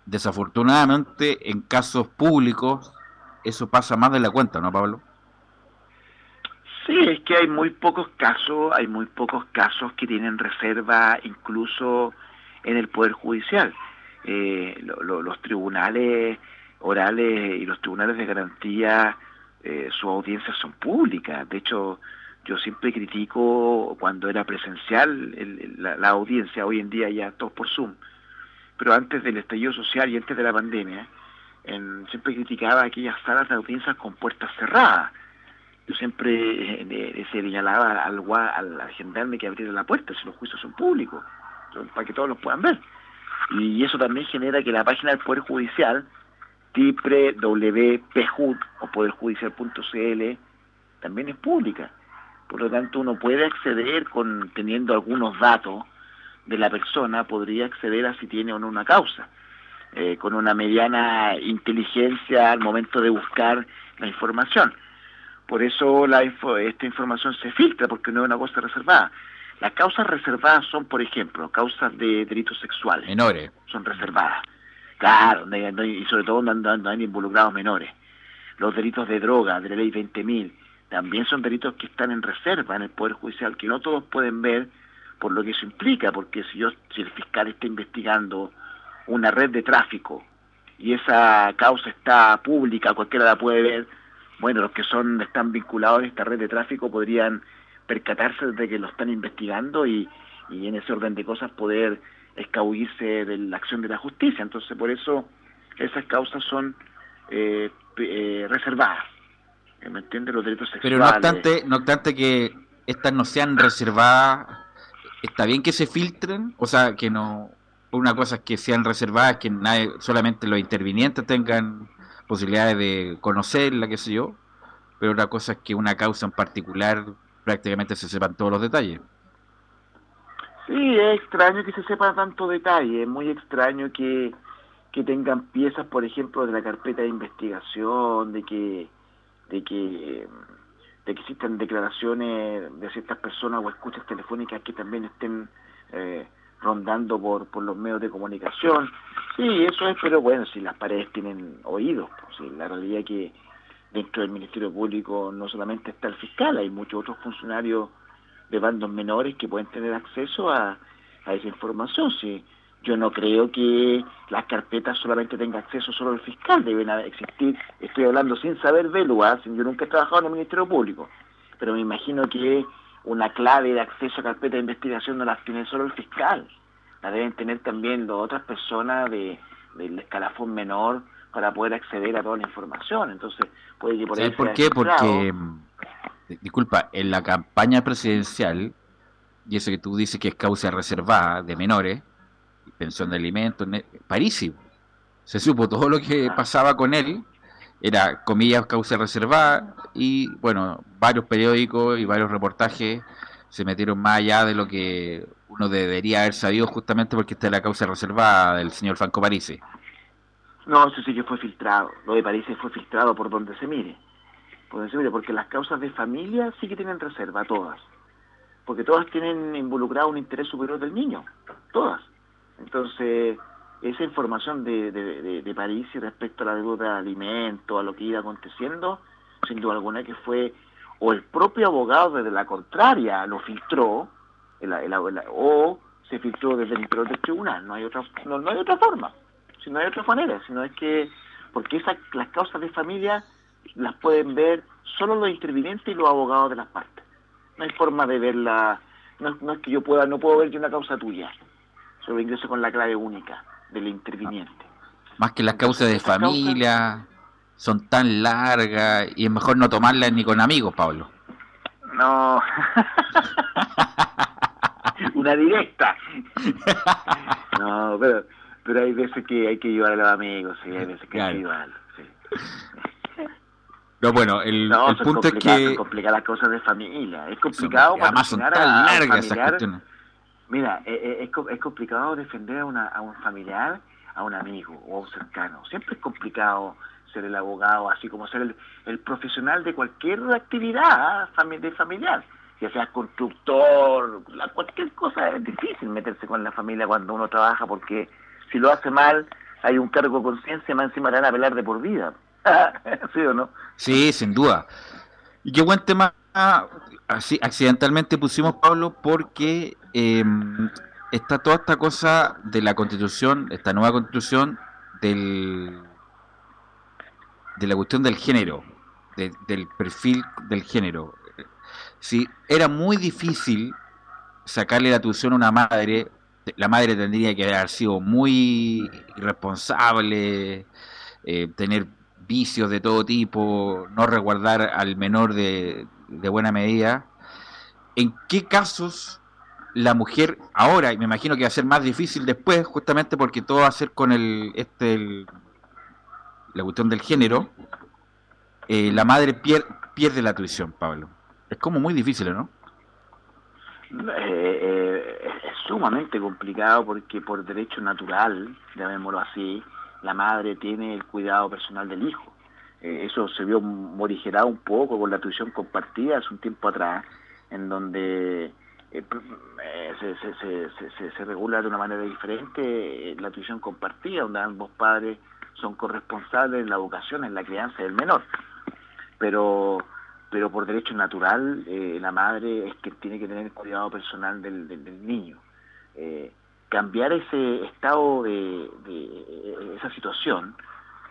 A: Desafortunadamente, en casos públicos, eso pasa más de la cuenta, ¿no, Pablo?
B: Sí, es que hay muy pocos casos, hay muy pocos casos que tienen reserva incluso en el Poder Judicial. Eh, lo- lo- los tribunales orales y los tribunales de garantía, eh, sus audiencias son públicas. De hecho, yo siempre critico cuando era presencial el- la, audiencia, hoy en día ya todo por Zoom. Pero antes del estallido social y antes de la pandemia, en- siempre criticaba aquellas salas de audiencias con puertas cerradas yo siempre eh, señalaba al, al, al gendarme que abriera la puerta si los juicios son públicos, para que todos los puedan ver. Y eso también genera que la página del Poder Judicial, www.pjud o poderjudicial.cl, también es pública. Por lo tanto, uno puede acceder con teniendo algunos datos de la persona, podría acceder a si tiene o no una causa. eh, con una mediana inteligencia al momento de buscar la información. por eso la esta información se filtra, porque no es una cosa reservada. Las causas reservadas son, por ejemplo, causas de delitos sexuales.
A: Menores.
B: Son reservadas. Claro, y sobre todo no, hay involucrados menores. Los delitos de droga, de la ley 20.000, también son delitos que están en reserva en el Poder Judicial, que no todos pueden ver por lo que eso implica, porque si, yo, si el fiscal está investigando una red de tráfico y esa causa está pública, cualquiera la puede ver, bueno, los que son están vinculados a esta red de tráfico podrían percatarse de que lo están investigando y, y en ese orden de cosas poder escabullirse de la acción de la justicia. Entonces, por eso esas causas son eh, eh, reservadas. ¿Me entiende? Los derechos sexuales.
A: Pero no obstante, no obstante que estas no sean reservadas, está bien que se filtren, o sea, que no. Una cosa es que sean reservadas, que nadie, solamente los intervinientes tengan posibilidades de conocerla, qué sé yo, pero otra cosa es que una causa en particular prácticamente se sepan todos los detalles.
B: Sí, es extraño que se sepa tanto detalle, es muy extraño que, que tengan piezas, por ejemplo, de la carpeta de investigación, de que, de que, de que existan declaraciones de ciertas personas o escuchas telefónicas que también estén eh, rondando por, por los medios de comunicación. Sí, eso es, pero bueno, si las paredes tienen oídos, pues, la realidad es que dentro del Ministerio Público no solamente está el fiscal, hay muchos otros funcionarios de bandos menores que pueden tener acceso a, esa información. Si yo no creo que las carpetas solamente tenga acceso solo el fiscal, deben existir, estoy hablando sin saber de ¿ah? yo nunca he trabajado en el Ministerio Público, pero me imagino que una clave de acceso a carpeta de investigación no las tiene solo el fiscal, la deben tener también las otras personas de, del escalafón menor para poder acceder a toda la información. Entonces, puede que por ahí
A: por qué? Porque, disculpa, en la campaña presidencial, y eso que tú dices que es causa reservada de menores, pensión de alimentos, París, se supo todo lo que pasaba con él, era comillas causa reservada, y bueno, varios periódicos y varios reportajes se metieron más allá de lo que uno debería haber sabido justamente porque esta es la causa reservada del señor Franco Parisi.
B: No, eso sí que fue filtrado. Lo de París fue filtrado por donde se mire. Porque las causas de familia sí que tienen reserva, todas. Porque todas tienen involucrado un interés superior del niño. Todas. Entonces, esa información de, de, de, París y respecto a la deuda de alimentos, a lo que iba aconteciendo, sin duda alguna que fue, o el propio abogado desde la contraria lo filtró, o se filtró desde el interior del tribunal. No hay otra, no hay otra forma si no hay otra manera, sino es que, porque esas, las causas de familia las pueden ver solo los intervinientes y los abogados de las partes. No hay forma de verla, no, es que yo pueda, no puedo ver yo una causa tuya, solo ingreso con la clave única del interviniente.
A: Más que las causas de familia son tan largas y es mejor no tomarlas ni con amigos, Pablo.
B: No. una directa. no, pero pero hay veces que hay que ayudar a los amigos, sí, hay veces que hay que ayudarlos, sí.
A: No, bueno, el, el punto es que...
B: Son complicadas las cosas de familia, es complicado son,
A: además son tan largas esas cuestiones.
B: Mira, eh, eh, es, es, complicado defender a, una, a un familiar, a un amigo o a un cercano. Siempre es complicado ser el abogado, así como ser el, el profesional de cualquier actividad de familiar, ya sea constructor, cualquier cosa. Es difícil meterse con la familia cuando uno trabaja porque si lo hace mal, hay un cargo de conciencia, más encima te van a pelar de por vida. ¿Sí o no?
A: Sí, sin duda. Y qué buen tema, así accidentalmente pusimos, Pablo, porque em, está toda esta cosa de la constitución, esta nueva constitución, del, de la cuestión del género, del perfil del género. Si era muy difícil sacarle la tuición a una madre la madre tendría que haber sido muy irresponsable, eh, tener vicios de todo tipo, no resguardar al menor de, buena medida. ¿En qué casos la mujer ahora, y me imagino que va a ser más difícil después, justamente porque todo va a ser con el, este, la cuestión del género, eh, la madre pierde la tuición, Pablo? Es como muy difícil, ¿no?
B: Eh, es sumamente complicado porque por derecho natural, llamémoslo así, la madre tiene el cuidado personal del hijo. Eh, eso se vio morigerado un poco con la tuición compartida hace un tiempo atrás, en donde eh, eh, se, regula de una manera diferente la tuición compartida, donde ambos padres son corresponsables en la educación, en la crianza del menor. Pero pero por derecho natural la madre es que tiene que tener cuidado personal del, niño. Cambiar ese estado de, esa situación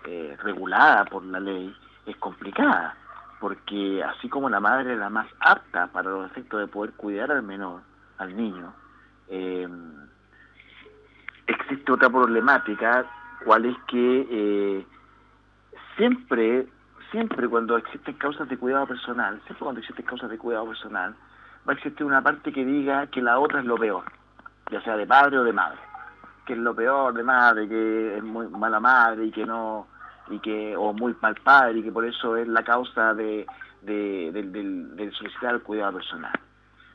B: eh, regulada por la ley es complicada, porque así como la madre es la más apta para los efectos de poder cuidar al menor, al niño, eh, existe otra problemática, cual es que eh, siempre, siempre cuando existen causas de cuidado personal, siempre cuando existen causas de cuidado personal, va a existir una parte que diga que la otra es lo peor, ya sea de padre o de madre, que es lo peor de madre, que es muy mala madre y que no y que o muy mal padre y que por eso es la causa de, del, solicitar el cuidado personal.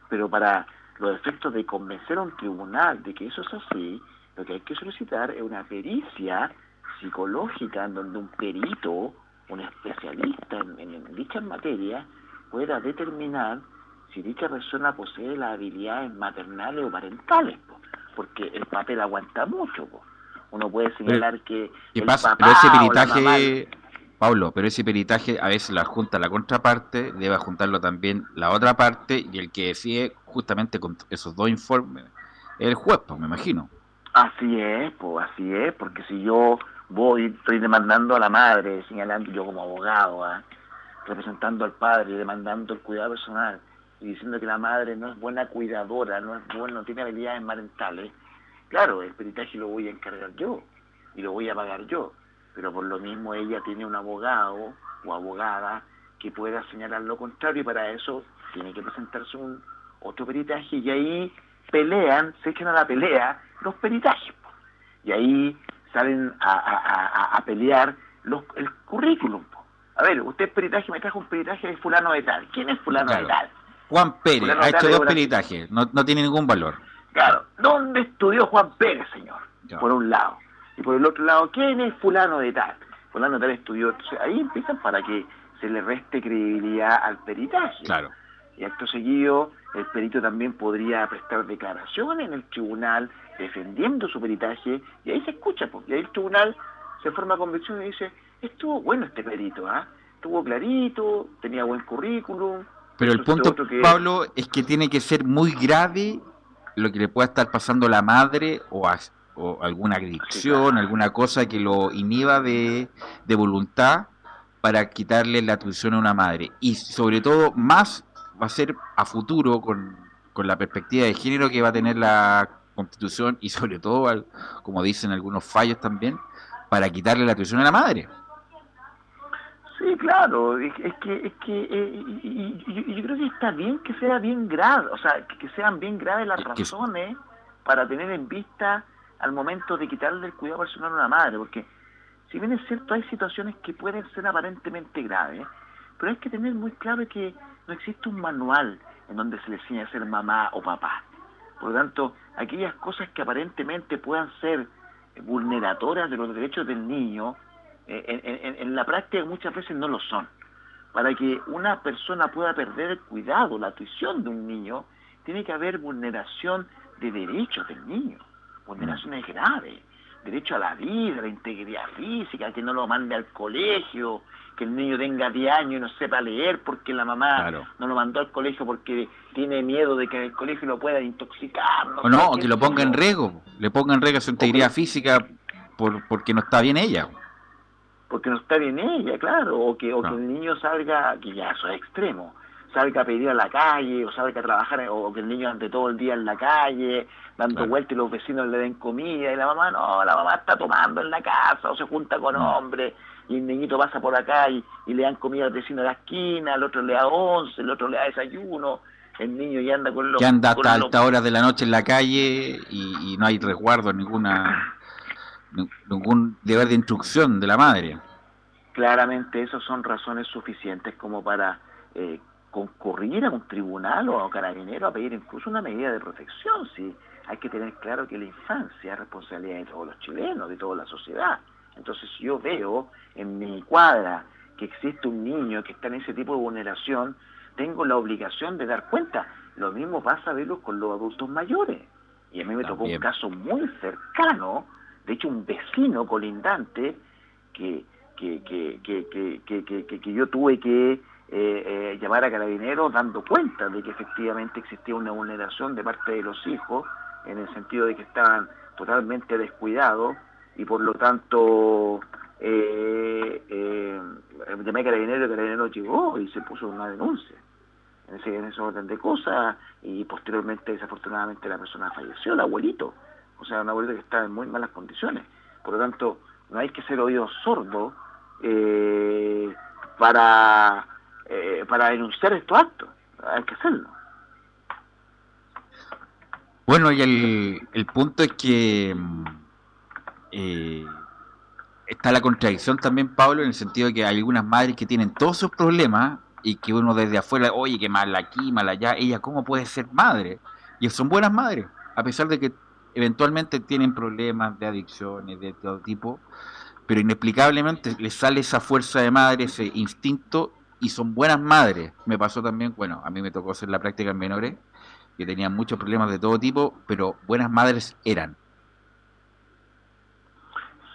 B: Pero para los efectos de convencer a un tribunal de que eso es así, lo que hay que solicitar es una pericia psicológica en donde un perito, un especialista en, en dichas materias, pueda determinar si dicha persona posee las habilidades maternales o parentales, porque el papel aguanta mucho. Uno puede señalar que
A: el pasa? pero ese peritaje, Pablo, pero ese peritaje a veces lo junta la contraparte, debe juntarlo también la otra parte y el que decide justamente con esos dos informes el juez, pues, me imagino.
B: Así es, pues así es, porque si yo voy, estoy demandando a la madre, señalando yo como abogado, ¿ah? representando al padre, demandando el cuidado personal y diciendo que la madre no es buena cuidadora, no es buena, no tiene habilidades parentales, Claro, el peritaje lo voy a encargar yo y lo voy a pagar yo, pero por lo mismo ella tiene un abogado o abogada que pueda señalar lo contrario y para eso tiene que presentarse un otro peritaje y ahí pelean, se echan a la pelea los peritajes y ahí salen a, pelear los, el currículum. A ver, usted peritaje me trajo un peritaje de fulano de tal. ¿Quién es fulano de tal?
A: Juan Pérez ha hecho dos peritajes, no, no tiene ningún valor.
B: Claro, ¿dónde estudió Juan Pérez, señor? Por un lado. Y por el otro lado, ¿quién es fulano de tal? Fulano de tal estudió. Entonces, ahí empiezan para que se le reste credibilidad al peritaje.
A: Claro.
B: Y acto seguido, el perito también podría prestar declaración en el tribunal defendiendo su peritaje, y ahí se escucha, porque ahí el tribunal se forma convicción y dice, estuvo bueno este perito, ¿ah? Estuvo clarito, tenía buen currículum.
A: Pero el punto, Pablo, es que tiene que ser muy grave lo que le pueda estar pasando a la madre o, alguna adicción, alguna cosa que lo inhiba de, voluntad para quitarle la atención a una madre. Y sobre todo, más va a ser a futuro con, con la perspectiva de género que va a tener la constitución y sobre todo, como dicen algunos fallos también, para quitarle la atención a la madre.
B: Sí, claro, es, que, es que eh, y, yo creo que está bien que sea bien grave, o sea, que, sean bien graves las razones para tener en vista al momento de quitarle el cuidado personal a una madre, porque si bien es cierto hay situaciones que pueden ser aparentemente graves, pero hay que tener muy claro que no existe un manual en donde se le enseña a ser mamá o papá. Por lo tanto, aquellas cosas que aparentemente puedan ser vulneratorias de los derechos del niño, en, la práctica muchas veces no lo son. Para que una persona pueda perder el cuidado, la atención de un niño, tiene que haber vulneración de derechos del niño, vulneraciones graves, derecho a la vida, a la integridad física, que no lo mande al colegio, que el niño tenga 10 años y no sepa leer porque la mamá no lo mandó al colegio porque tiene miedo de que el colegio lo pueda intoxicar.
A: No o no, que lo ponga en riesgo, le ponga en riesgo su integridad física por, porque no está bien ella
B: porque no está bien ella, claro, o que, o que el niño salga, que ya eso es extremo, salga a pedir a la calle, o salga a trabajar, o que el niño ande todo el día en la calle, dando vueltas y los vecinos le den comida, y la mamá, no, la mamá está tomando en la casa, o se junta con mm. hombres, y el niñito pasa por acá y, le dan comida al vecino de la esquina, el otro le da once, el otro le da desayuno, el niño ya anda con los...
A: Que anda hasta altas horas de la noche en la calle y, y no hay resguardo ninguna ningún deber de instrucción de la madre.
B: Claramente esas son razones suficientes como para eh, concurrir a un tribunal o a un carabinero a pedir incluso una medida de protección. Si hay que tener claro que la infancia es responsabilidad de todos los chilenos, de toda la sociedad. Entonces, si yo veo en mi cuadra que existe un niño que está en ese tipo de vulneración, tengo la obligación de dar cuenta. Lo mismo pasa a verlo con los adultos mayores. Y a mí me tocó un caso muy cercano, de hecho un vecino colindante, que, que, que, que, yo tuve que eh, eh, llamar a carabineros dando cuenta de que efectivamente existía una vulneración de parte de los hijos, en el sentido de que estaban totalmente descuidados y por lo tanto eh, llamé a Carabineros y Carabineros llegó y se puso una denuncia en ese, en ese orden de cosas y posteriormente desafortunadamente la persona falleció, el abuelito, o sea, un abuelito que estaba en muy malas condiciones. Por lo tanto, no hay que ser oídos sordos eh, para, eh, para denunciar estos actos, hay que hacerlo.
A: Bueno, y el, el punto es que mm, eh, está la contradicción también, Pablo, en el sentido de que hay algunas madres que tienen todos sus problemas y que uno desde afuera, oye, que mala aquí, mala allá, ella, ¿cómo puede ser madre? Y son buenas madres, a pesar de que eventualmente tienen problemas de adicciones de todo tipo, pero inexplicablemente les sale esa fuerza de madre, ese instinto, y son buenas madres. Me pasó también, bueno, a mí me tocó hacer la práctica en menores, que tenían muchos problemas de todo tipo, pero buenas madres eran.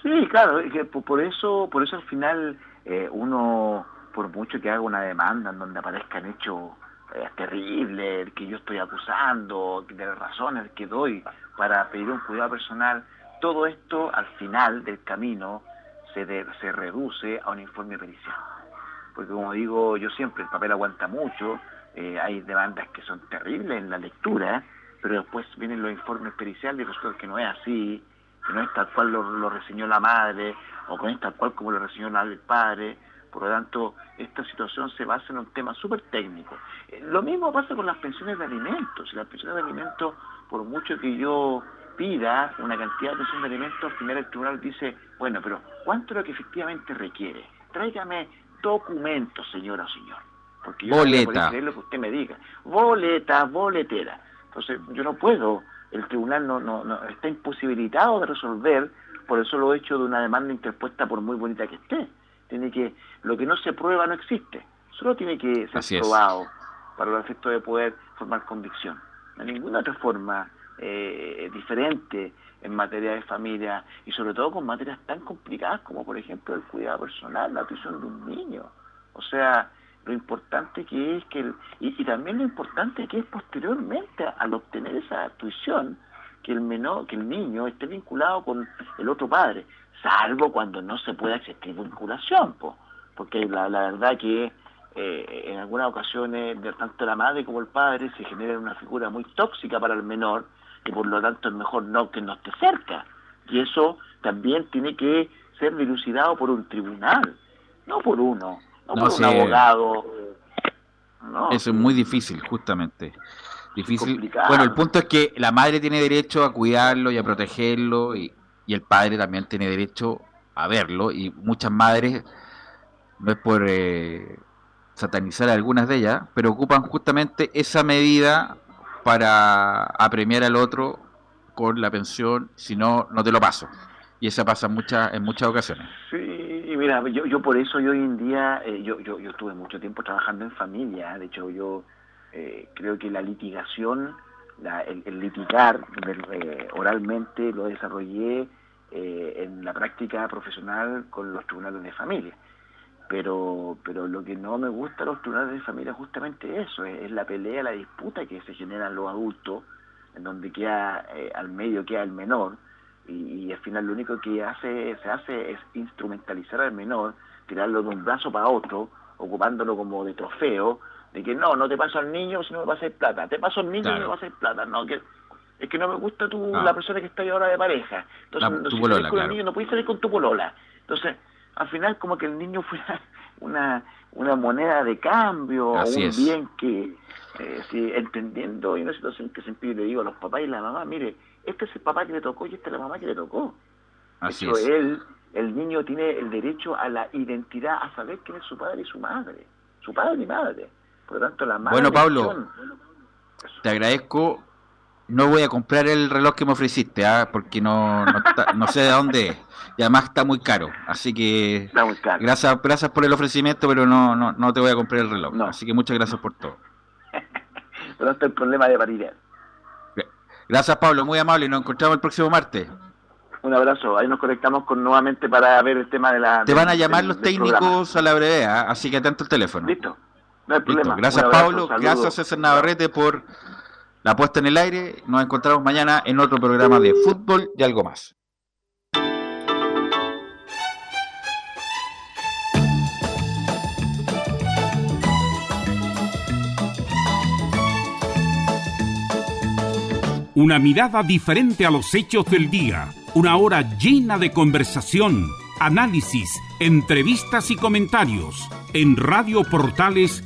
B: Sí, claro, que por eso, por eso al final eh, uno, por mucho que haga una demanda en donde aparezcan hechos eh, terribles, que yo estoy acusando, de razones que doy para pedir un cuidado personal, todo esto al final del camino se, se reduce a un informe pericial. Porque como digo yo siempre, el papel aguanta mucho, eh, hay demandas que son terribles en la lectura, pero después vienen los informes periciales y resulta que no es así, que no es tal cual lo, reseñó la madre, o no es tal cual como lo reseñó el padre, por lo tanto, esta situación se basa en un tema súper técnico. Eh, lo mismo pasa con las pensiones de alimentos. Las pensiones de alimentos, por mucho que yo pida una cantidad de pensiones de alimentos, al final el tribunal dice, bueno, pero ¿cuánto es lo que efectivamente requiere? Tráigame documentos, señora o señor. Porque yo
A: Boleta.
B: No lo que usted me diga. Boleta, boletera. Entonces, yo no puedo el tribunal no, no, no, está imposibilitado de resolver por eso lo he hecho de una demanda interpuesta por muy bonita que esté. Tiene que, lo que no se prueba no existe, solo tiene que ser probado para los efectos de poder formar convicción. No hay ninguna otra forma eh, diferente en materia de familia y sobre todo con materias tan complicadas como por ejemplo el cuidado personal, la atención de un niño. O sea, lo importante que es que, el, y, también lo importante que es posteriormente al obtener esa tuición, que el menor, que el niño esté vinculado con el otro padre, salvo cuando no se pueda existir vinculación, porque la, la verdad que eh, en algunas ocasiones de tanto la madre como el padre se genera una figura muy tóxica para el menor y por lo tanto es mejor no que no esté cerca y eso también tiene que ser dilucidado por un tribunal no por uno no, un abogado.
A: Eso es muy difícil, justamente. Difícil. Bueno, el punto es que la madre tiene derecho a cuidarlo y a protegerlo y, el padre también tiene derecho a verlo y muchas madres, no es por eh, satanizar a algunas de ellas, pero ocupan justamente esa medida para apremiar al otro con la pensión, si no, no te lo paso. Y eso pasa muchas en muchas ocasiones.
B: Sí, mira, yo, yo por eso yo hoy en día, eh, yo, yo, yo estuve mucho tiempo trabajando en familia, de hecho yo eh, creo que la litigación, el, litigar eh, oralmente lo desarrollé en la práctica profesional con los tribunales de familia. Pero, pero lo que no me gusta a los tribunales de familia es justamente eso, es, la pelea, la disputa que se generan los adultos, en donde queda al medio queda el menor, y, al final lo único que hace se hace es instrumentalizar al menor, tirarlo de un brazo para otro, ocupándolo como de trofeo, de que no, no te paso al niño si no me pasas plata, te paso al niño si no me pasas plata, no, que es que no me gusta tu, la persona que está ahí ahora de pareja, entonces si polola, con el niño no puedes salir con tu polola, entonces al final como que el niño fuera una, una moneda de cambio, o un bien que, eh, si, entendiendo, y una situación que siempre le digo a los papás y la mamá, mire, este es el papá que le tocó y esta es la mamá que le tocó. Así es. él, el niño tiene el derecho a la identidad, a saber quién es su padre y su madre, su padre y madre. Por lo tanto, la madre.
A: Bueno, Pablo, te agradezco no voy a comprar el reloj que me ofreciste, ¿ah? porque no, no, sé de dónde es. Y además está muy caro. Así que Gracias, gracias por el ofrecimiento, pero no, no, no te voy a comprar el reloj. Así que muchas gracias por todo.
B: es el problema de paridad.
A: Gracias Pablo, muy amable y nos encontramos el próximo martes.
B: Un abrazo, ahí nos conectamos con nuevamente para ver el tema de la...
A: Te van a llamar los técnicos a la brevedad, ¿ah? así que atento el teléfono.
B: Listo, no hay problema.
A: Gracias Pablo, gracias César Navarrete por la puesta en el aire. Nos encontramos mañana en otro programa de fútbol y algo más.
C: Una mirada diferente a los hechos del día. Una hora llena de conversación, análisis, entrevistas y comentarios. En Radio Portales